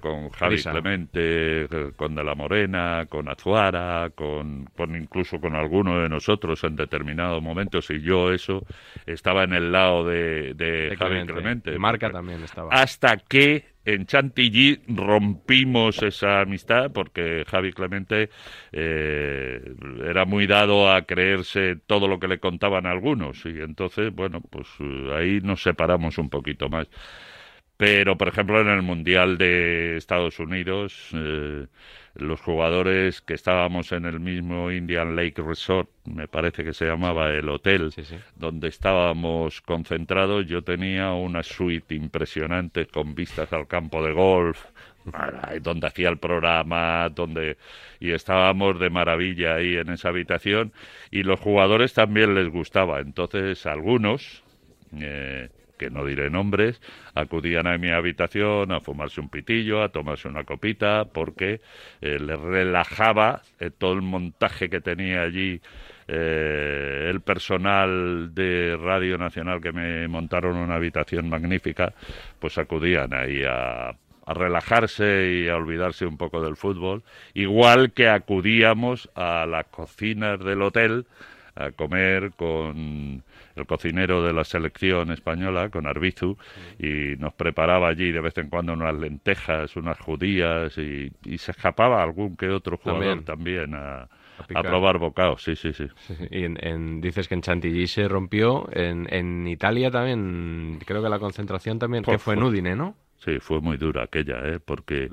con, Javi Clemente, con De la Morena, con Azuara, con, con incluso con alguno de nosotros en determinados momentos, y yo eso estaba en el lado de, de, Javi Clemente. Marca también estaba. Hasta que en Chantilly rompimos esa amistad porque Javi Clemente eh, era muy dado a creerse todo lo que le contaban algunos y entonces, bueno, pues eh, ahí nos separamos un poquito más. Pero, por ejemplo, en el Mundial de Estados Unidos, eh, los jugadores que estábamos en el mismo Indian Lake Resort, me parece que se llamaba el hotel, donde estábamos concentrados, yo tenía una suite impresionante con vistas al campo de golf, donde hacía el programa, donde y estábamos de maravilla ahí en esa habitación y los jugadores también les gustaba. Entonces algunos eh, que no diré nombres, acudían a mi habitación a fumarse un pitillo, a tomarse una copita, porque eh, les relajaba eh, todo el montaje que tenía allí eh, el personal de Radio Nacional que me montaron una habitación magnífica, pues acudían ahí a, a relajarse y a olvidarse un poco del fútbol, igual que acudíamos a las cocinas del hotel a comer con el cocinero de la selección española, con Arbizu, y nos preparaba allí de vez en cuando unas lentejas, unas judías, y, se escapaba algún que otro jugador también, a, probar bocados, sí, sí, sí. Y en, dices que en Chantilly se rompió, en, en Italia también, creo que la concentración también, que fue en Udine, ¿no? Sí, fue muy dura aquella, ¿eh? Porque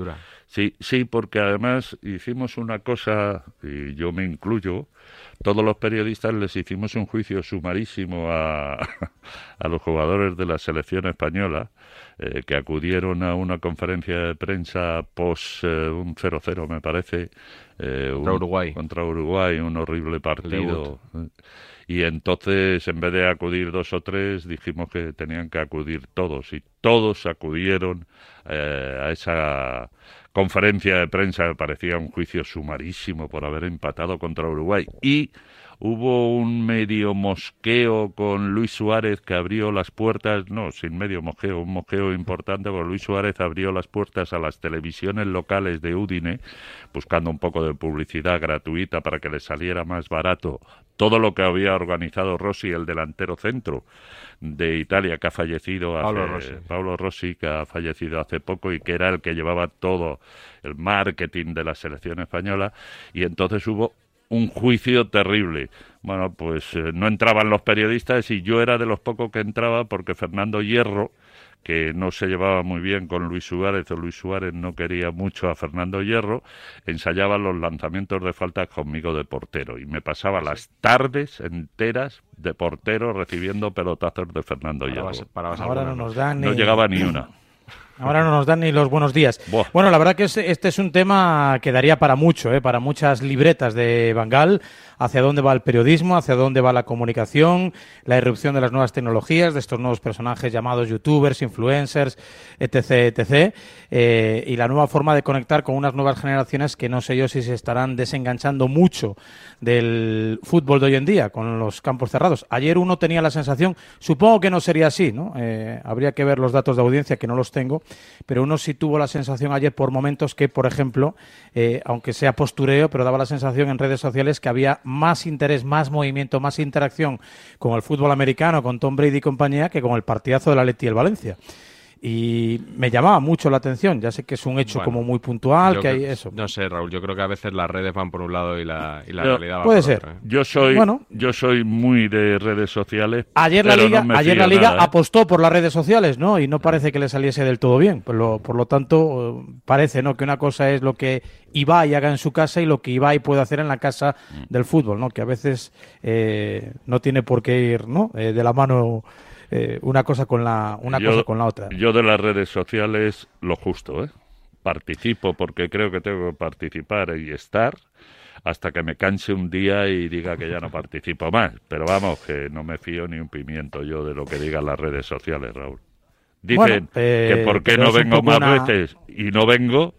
sí, sí, porque además hicimos una cosa y yo me incluyo. Todos los periodistas les hicimos un juicio sumarísimo a, [LAUGHS] a los jugadores de la selección española eh, que acudieron a una conferencia de prensa post eh, un 0-0, me parece. Eh, contra Uruguay. Contra Uruguay, un horrible partido. Y entonces, en vez de acudir dos o tres, dijimos que tenían que acudir todos. Y todos acudieron a esa conferencia de prensa parecía un juicio sumarísimo por haber empatado contra Uruguay. Y hubo un medio mosqueo con Luis Suárez que abrió las puertas, no, sin medio mosqueo, un mosqueo importante, porque Luis Suárez abrió las puertas a las televisiones locales de Udine, buscando un poco de publicidad gratuita para que le saliera más barato todo lo que había organizado Rossi, el delantero centro de Italia que ha fallecido Rossi. Paolo Rossi que ha fallecido hace poco y que era el que llevaba todo el marketing de la selección española y entonces hubo un juicio terrible. Bueno, pues eh, no entraban los periodistas y yo era de los pocos que entraba porque Fernando Hierro, que no se llevaba muy bien con Luis Suárez o Luis Suárez no quería mucho a Fernando Hierro, ensayaba los lanzamientos de falta conmigo de portero y me pasaba las tardes enteras de portero recibiendo pelotazos de Fernando Hierro. Ahora no nos dan No llegaba ni una. Ahora no nos dan ni los buenos días. Bueno, la verdad que este es un tema que daría para mucho, ¿eh? para muchas libretas de Bangal, hacia dónde va el periodismo, hacia dónde va la comunicación, la irrupción de las nuevas tecnologías, de estos nuevos personajes llamados youtubers, influencers, etc., etc., eh, y la nueva forma de conectar con unas nuevas generaciones que no sé yo si se estarán desenganchando mucho del fútbol de hoy en día, con los campos cerrados. Ayer uno tenía la sensación, supongo que no sería así, ¿no? Eh, habría que ver los datos de audiencia, que no los tengo, pero uno sí tuvo la sensación ayer por momentos que, por ejemplo, eh, aunque sea postureo, pero daba la sensación en redes sociales que había más interés, más movimiento, más interacción con el fútbol americano, con Tom Brady y compañía, que con el partidazo de la Leti y el Valencia y me llamaba mucho la atención. Ya sé que es un hecho como muy puntual, que hay eso. No sé, Raúl, yo creo que a veces las redes van por un lado y la, y la realidad va puede por ser. otro. ¿eh? Yo soy, yo soy muy de redes sociales. Ayer la liga, no ayer la liga nada, ¿eh? apostó por las redes sociales, ¿no? Y no parece que le saliese del todo bien. Por lo, por lo tanto, eh, parece, ¿no? Que una cosa es lo que Ibai haga en su casa y lo que Ibai puede hacer en la casa Mm. del fútbol, ¿no? Que a veces eh, no tiene por qué ir, ¿no? Eh, de la mano eh, una cosa con la una Yo- cosa con la otra. Yo de las redes sociales lo justo, ¿eh? Participo porque creo que tengo que participar y estar hasta que me canse un día y diga que ya no participo más. Pero vamos, que no me fío ni un pimiento yo de lo que digan las redes sociales, Raúl. Dicen Bueno, eh, que por qué no vengo más una- veces y no vengo.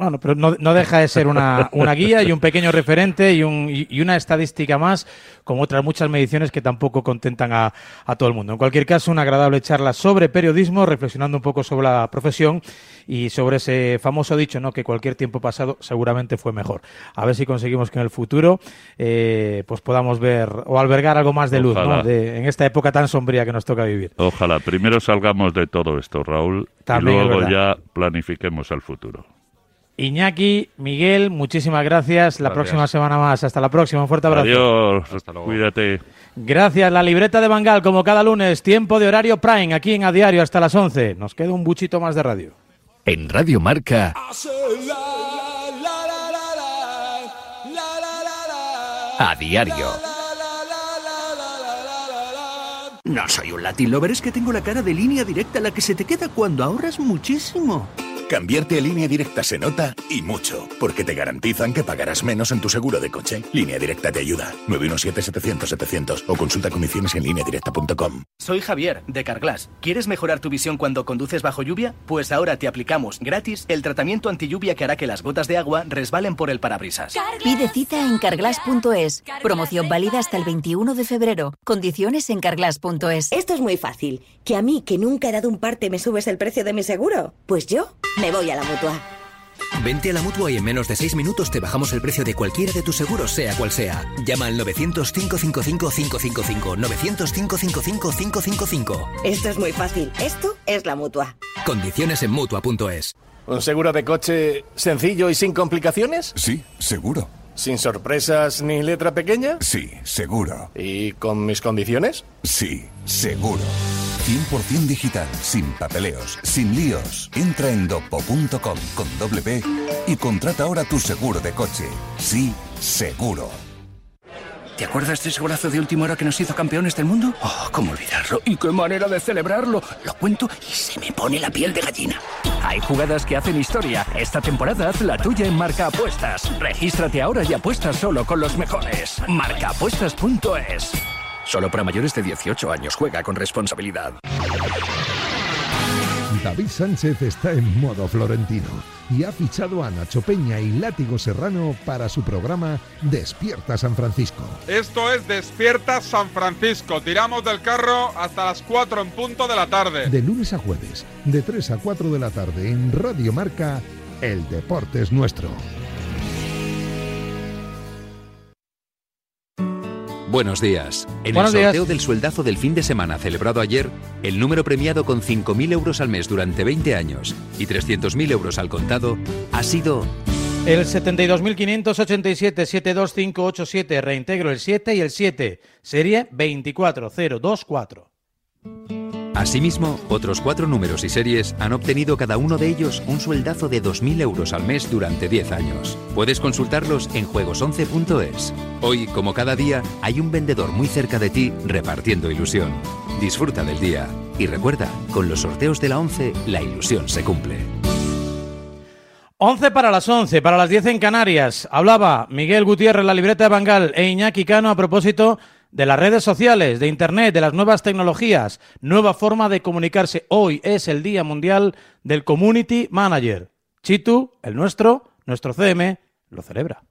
Bueno, pero no, no deja de ser una, una guía y un pequeño referente y, un, y una estadística más, como otras muchas mediciones que tampoco contentan a, a todo el mundo. En cualquier caso, una agradable charla sobre periodismo, reflexionando un poco sobre la profesión y sobre ese famoso dicho, ¿no? Que cualquier tiempo pasado seguramente fue mejor. A ver si conseguimos que en el futuro eh, pues podamos ver o albergar algo más de luz, ¿no? De- en esta época tan sombría que nos toca vivir. Ojalá primero salgamos de todo esto, Raúl, También y luego ya planifiquemos el futuro. Iñaki, Miguel, muchísimas gracias. La Gracias. próxima semana más. Hasta la próxima. Un fuerte abrazo. Adiós, cuídate. Gracias, la libreta de Bangal, como cada lunes, tiempo de horario prime, aquí en A Diario hasta las 11. Nos queda un buchito más de radio. En Radio Marca, a diario. No soy un Latin lover, es que tengo la cara de línea directa, la que se te queda cuando ahorras muchísimo. Cambiarte a línea directa se nota y mucho, porque te garantizan que pagarás menos en tu seguro de coche. Línea directa te ayuda. 917-700-700 o consulta condiciones en lineadirecta.com. Soy Javier, de Carglass. ¿Quieres mejorar tu visión cuando conduces bajo lluvia? Pues ahora te aplicamos gratis el tratamiento anti lluvia que hará que las gotas de agua resbalen por el parabrisas. Pide cita en carglass.es. Promoción válida hasta el 21 de febrero. Condiciones en carglass.es. Esto es muy fácil. ¿Que a mí, que nunca he dado un parte, me subes el precio de mi seguro? Pues yo me voy a la mutua. Vente a la mutua y en menos de 6 minutos te bajamos el precio de cualquiera de tus seguros, sea cual sea. Llama al 900-555-555. 900-555-555. Esto es muy fácil. Esto es la mutua. Condiciones en mutua.es. ¿Un seguro de coche sencillo y sin complicaciones? Sí, seguro. ¿Sin sorpresas ni letra pequeña? Sí, seguro. ¿Y con mis condiciones? Sí, seguro. 100% digital, sin papeleos, sin líos. Entra en dopo.com con doble P y contrata ahora tu seguro de coche. Sí, seguro. ¿Te acuerdas de ese golazo de última hora que nos hizo campeones del mundo? Oh, ¿cómo olvidarlo? ¿Y qué manera de celebrarlo? Lo cuento y se me pone la piel de gallina. Hay jugadas que hacen historia. Esta temporada haz la tuya en Marca Apuestas. Regístrate ahora y apuesta solo con los mejores. Marcaapuestas.es. Solo para mayores de 18 años. Juega con responsabilidad. David Sánchez está en modo florentino y ha fichado a Nacho Peña y Látigo Serrano para su programa Despierta San Francisco. Esto es Despierta San Francisco. Tiramos del carro hasta las 4 en punto de la tarde. De lunes a jueves, de 3 a 4 de la tarde en Radio Marca, El Deporte es Nuestro. Buenos días. En Buenos el días. sorteo del sueldazo del fin de semana celebrado ayer, el número premiado con 5.000 euros al mes durante 20 años y 300.000 euros al contado ha sido El 72.587-72587, reintegro el 7 y el 7, serie 24024. Asimismo, otros cuatro números y series han obtenido cada uno de ellos un sueldazo de 2.000 euros al mes durante 10 años. Puedes consultarlos en juegos11.es. Hoy, como cada día, hay un vendedor muy cerca de ti repartiendo ilusión. Disfruta del día. Y recuerda, con los sorteos de la 11, la ilusión se cumple. 11 para las 11, para las 10 en Canarias. Hablaba Miguel Gutiérrez, la libreta de Bangal, e Iñaki Cano a propósito de las redes sociales, de Internet, de las nuevas tecnologías, nueva forma de comunicarse. Hoy es el Día Mundial del Community Manager. Chitu, el nuestro, nuestro CM, lo celebra.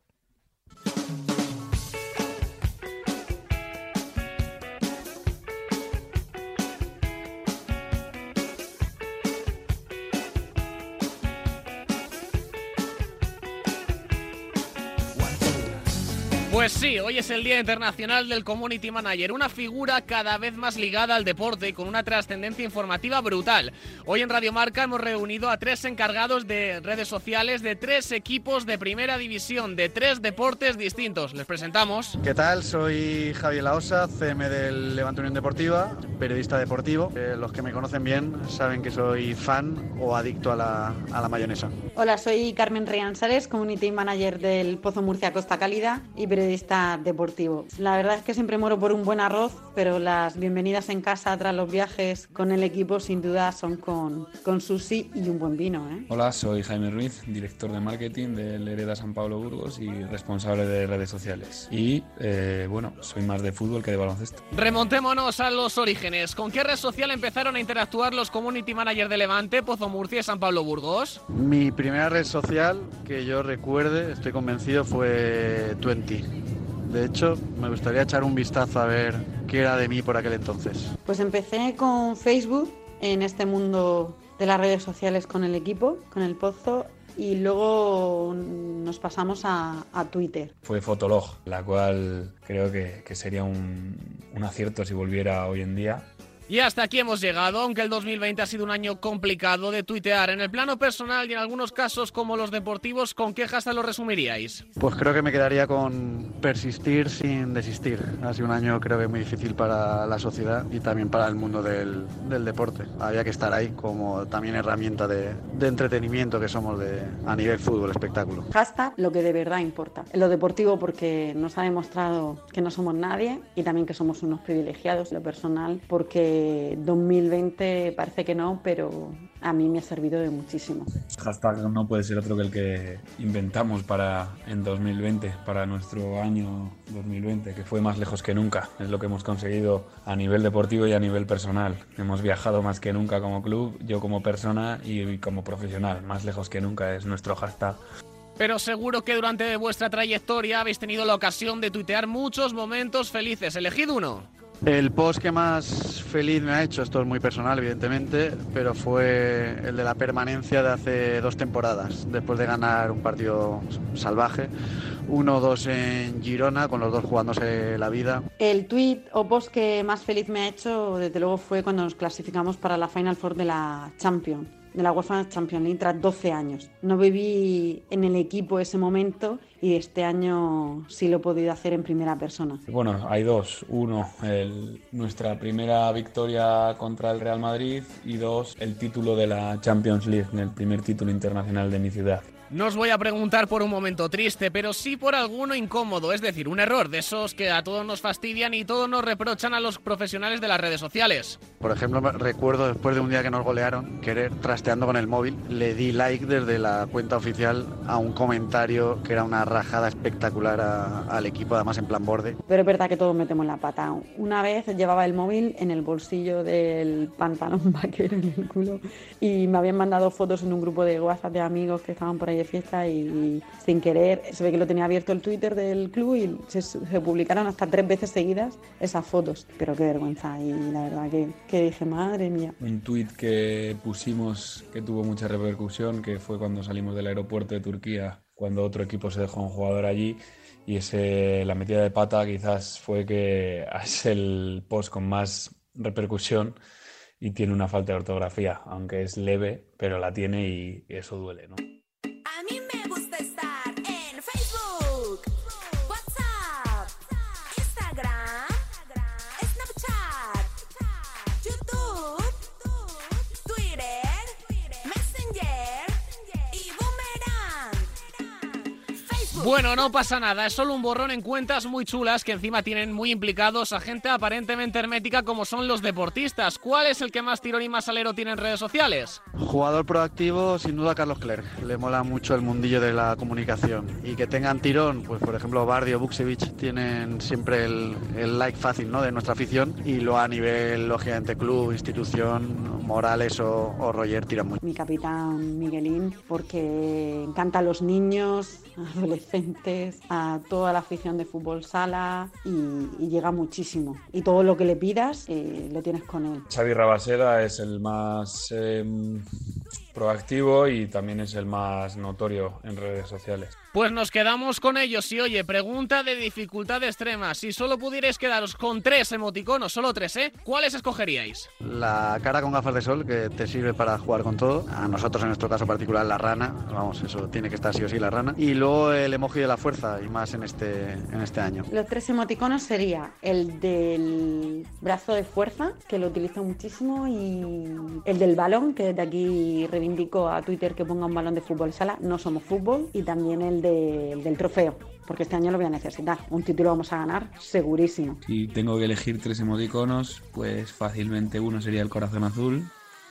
Sí, hoy es el Día Internacional del Community Manager, una figura cada vez más ligada al deporte y con una trascendencia informativa brutal. Hoy en Radio Marca hemos reunido a tres encargados de redes sociales de tres equipos de primera división, de tres deportes distintos. Les presentamos. ¿Qué tal? Soy Javier Laosa, CM del Levante Unión Deportiva, periodista deportivo. Eh, los que me conocen bien saben que soy fan o adicto a la, a la mayonesa. Hola, soy Carmen Rianzares, Community Manager del Pozo Murcia Costa Cálida y periodista deportivo. La verdad es que siempre muero por un buen arroz, pero las bienvenidas en casa tras los viajes con el equipo sin duda son con, con sushi y un buen vino. ¿eh? Hola, soy Jaime Ruiz, director de marketing del Hereda San Pablo Burgos y responsable de redes sociales. Y eh, bueno, soy más de fútbol que de baloncesto. Remontémonos a los orígenes. ¿Con qué red social empezaron a interactuar los community managers de Levante, Pozo Murcia y San Pablo Burgos? Mi primera red social que yo recuerde, estoy convencido, fue Twenty. De hecho, me gustaría echar un vistazo a ver qué era de mí por aquel entonces. Pues empecé con Facebook en este mundo de las redes sociales con el equipo, con el Pozo, y luego nos pasamos a, a Twitter. Fue Fotolog, la cual creo que, que sería un, un acierto si volviera hoy en día. Y hasta aquí hemos llegado, aunque el 2020 ha sido un año complicado de tuitear. En el plano personal y en algunos casos como los deportivos, ¿con qué hashtag lo resumiríais? Pues creo que me quedaría con persistir sin desistir. Ha sido un año creo que muy difícil para la sociedad y también para el mundo del, del deporte. Había que estar ahí como también herramienta de, de entretenimiento que somos de, a nivel fútbol, espectáculo. Hashtag lo que de verdad importa. En lo deportivo porque nos ha demostrado que no somos nadie y también que somos unos privilegiados. En lo personal porque 2020 parece que no, pero a mí me ha servido de muchísimo. Hashtag no puede ser otro que el que inventamos para en 2020, para nuestro año 2020, que fue más lejos que nunca. Es lo que hemos conseguido a nivel deportivo y a nivel personal. Hemos viajado más que nunca como club, yo como persona y como profesional. Más lejos que nunca es nuestro hashtag. Pero seguro que durante vuestra trayectoria habéis tenido la ocasión de tuitear muchos momentos felices. Elegid uno. El post que más feliz me ha hecho, esto es muy personal evidentemente, pero fue el de la permanencia de hace dos temporadas, después de ganar un partido salvaje, 1-2 en Girona, con los dos jugándose la vida. El tweet o post que más feliz me ha hecho, desde luego, fue cuando nos clasificamos para la Final Four de la Champions de la UEFA Champions League tras 12 años. No viví en el equipo ese momento y este año sí lo he podido hacer en primera persona. Bueno, hay dos. Uno, nuestra primera victoria contra el Real Madrid y dos, el título de la Champions League, el primer título internacional de mi ciudad. No os voy a preguntar por un momento triste, pero sí por alguno incómodo, es decir, un error de esos que a todos nos fastidian y todos nos reprochan a los profesionales de las redes sociales. Por ejemplo, recuerdo después de un día que nos golearon, querer trasteando con el móvil, le di like desde la cuenta oficial a un comentario que era una rajada espectacular a, al equipo, además en plan borde. Pero es verdad que todos metemos la pata. Una vez llevaba el móvil en el bolsillo del pantalón [LAUGHS] vaquero en el culo y me habían mandado fotos en un grupo de WhatsApp de amigos que estaban por ahí fiesta y sin querer se ve que lo tenía abierto el Twitter del club y se, se publicaron hasta tres veces seguidas esas fotos. Pero qué vergüenza y la verdad que, que dije, madre mía. Un tuit que pusimos que tuvo mucha repercusión, que fue cuando salimos del aeropuerto de Turquía, cuando otro equipo se dejó un jugador allí y ese, la metida de pata quizás fue que [LAUGHS] es el post con más repercusión y tiene una falta de ortografía, aunque es leve, pero la tiene y, y eso duele, ¿no? Bueno, no pasa nada, es solo un borrón en cuentas muy chulas que encima tienen muy implicados a gente aparentemente hermética como son los deportistas. ¿Cuál es el que más tirón y más alero tiene en redes sociales? Jugador proactivo, sin duda Carlos Clerc. Le mola mucho el mundillo de la comunicación. Y que tengan tirón, pues por ejemplo Bardio, Buksevich tienen siempre el, el like fácil ¿no? de nuestra afición. Y luego a nivel, lógicamente, club, institución, Morales o, o Roger tiran mucho. Mi capitán Miguelín, porque encanta a los niños, [LAUGHS] adolescentes, a toda la afición de fútbol sala y, llega muchísimo. Y todo lo que le pidas, eh, lo tienes con él. Xavi Rabaseda es el más eh, proactivo y también es el más notorio en redes sociales. Pues nos quedamos con ellos y oye, pregunta de dificultad extrema. Si solo pudierais quedaros con tres emoticonos, solo tres, ¿eh? ¿Cuáles escogeríais? La cara con gafas de sol que te sirve para jugar con todo. A nosotros en nuestro caso particular la rana, vamos, eso tiene que estar sí o sí la rana. Y luego el emoji de la fuerza y más en este, en este año. Los tres emoticonos sería el del brazo de fuerza, que lo utilizo muchísimo, y el del balón, que desde aquí reivindico a Twitter que ponga un balón de fútbol sala, no somos fútbol, y también el, de- el del trofeo, porque este año lo voy a necesitar. Un título vamos a ganar, segurísimo. Si tengo que elegir tres emoticonos, pues fácilmente uno sería el corazón azul.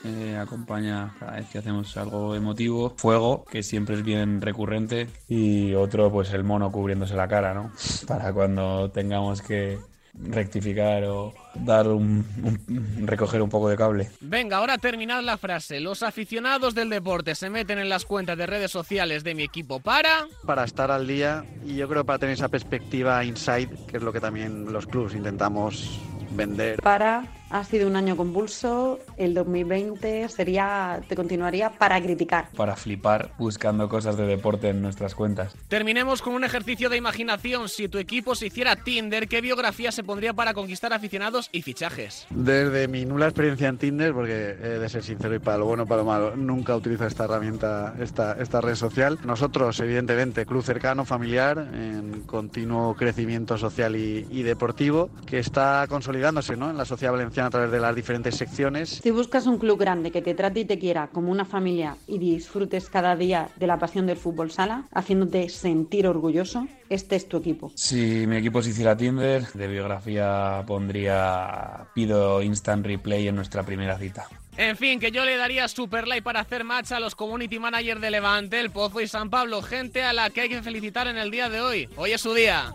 eh, acompaña cada vez que hacemos algo emotivo. Fuego, que siempre es bien recurrente. Y otro, pues el mono cubriéndose la cara, ¿no? [LAUGHS] Para cuando tengamos que rectificar o dar un, un- recoger un poco de cable. Venga, ahora terminad la frase. Los aficionados del deporte se meten en las cuentas de redes sociales de mi equipo para... Para estar al día y yo creo para tener esa perspectiva inside, que es lo que también los clubs intentamos vender. Para, ha sido un año convulso, el 2020 sería, te continuaría para criticar. Para flipar buscando cosas de deporte en nuestras cuentas. Terminemos con un ejercicio de imaginación. Si tu equipo se hiciera Tinder, ¿qué biografía se pondría para conquistar aficionados y fichajes? Desde mi nula experiencia en Tinder, porque he de ser sincero y para lo bueno para lo malo, nunca utilizo esta herramienta, esta, esta red social. Nosotros, evidentemente, club cercano, familiar, en continuo crecimiento social y, y deportivo, que está consolidándose ¿no? en la sociedad valenciana a través de las diferentes secciones. Si buscas un club grande que te trate y te quiera como una familia y disfrutes cada día de la pasión del fútbol sala, haciéndote sentir orgulloso, este es tu equipo. Si mi equipo se hiciera Tinder, de biografía pondría pido instant replay en nuestra primera cita. En fin, que yo le daría super like para hacer match a los community managers de Levante, El Pozo y San Pablo, gente a la que hay que felicitar en el día de hoy. Hoy es su día.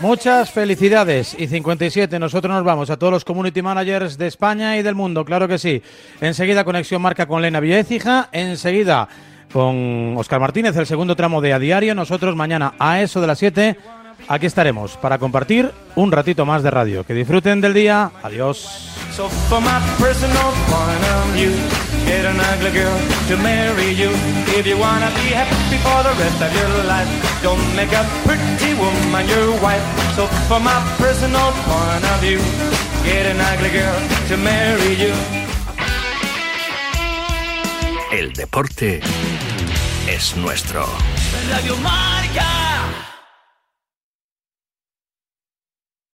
Muchas felicidades y 57. Nosotros nos vamos a todos los community managers de España y del mundo, claro que sí. Enseguida conexión marca con Lena Viecija, enseguida con Oscar Martínez el segundo tramo de A Diario. Nosotros mañana a eso de las 7 aquí estaremos para compartir un ratito más de radio. Que disfruten del día. Adiós. Woman your wife. So for my personal point of view, get an ugly girl to marry you. El deporte es nuestro. Radio Mar.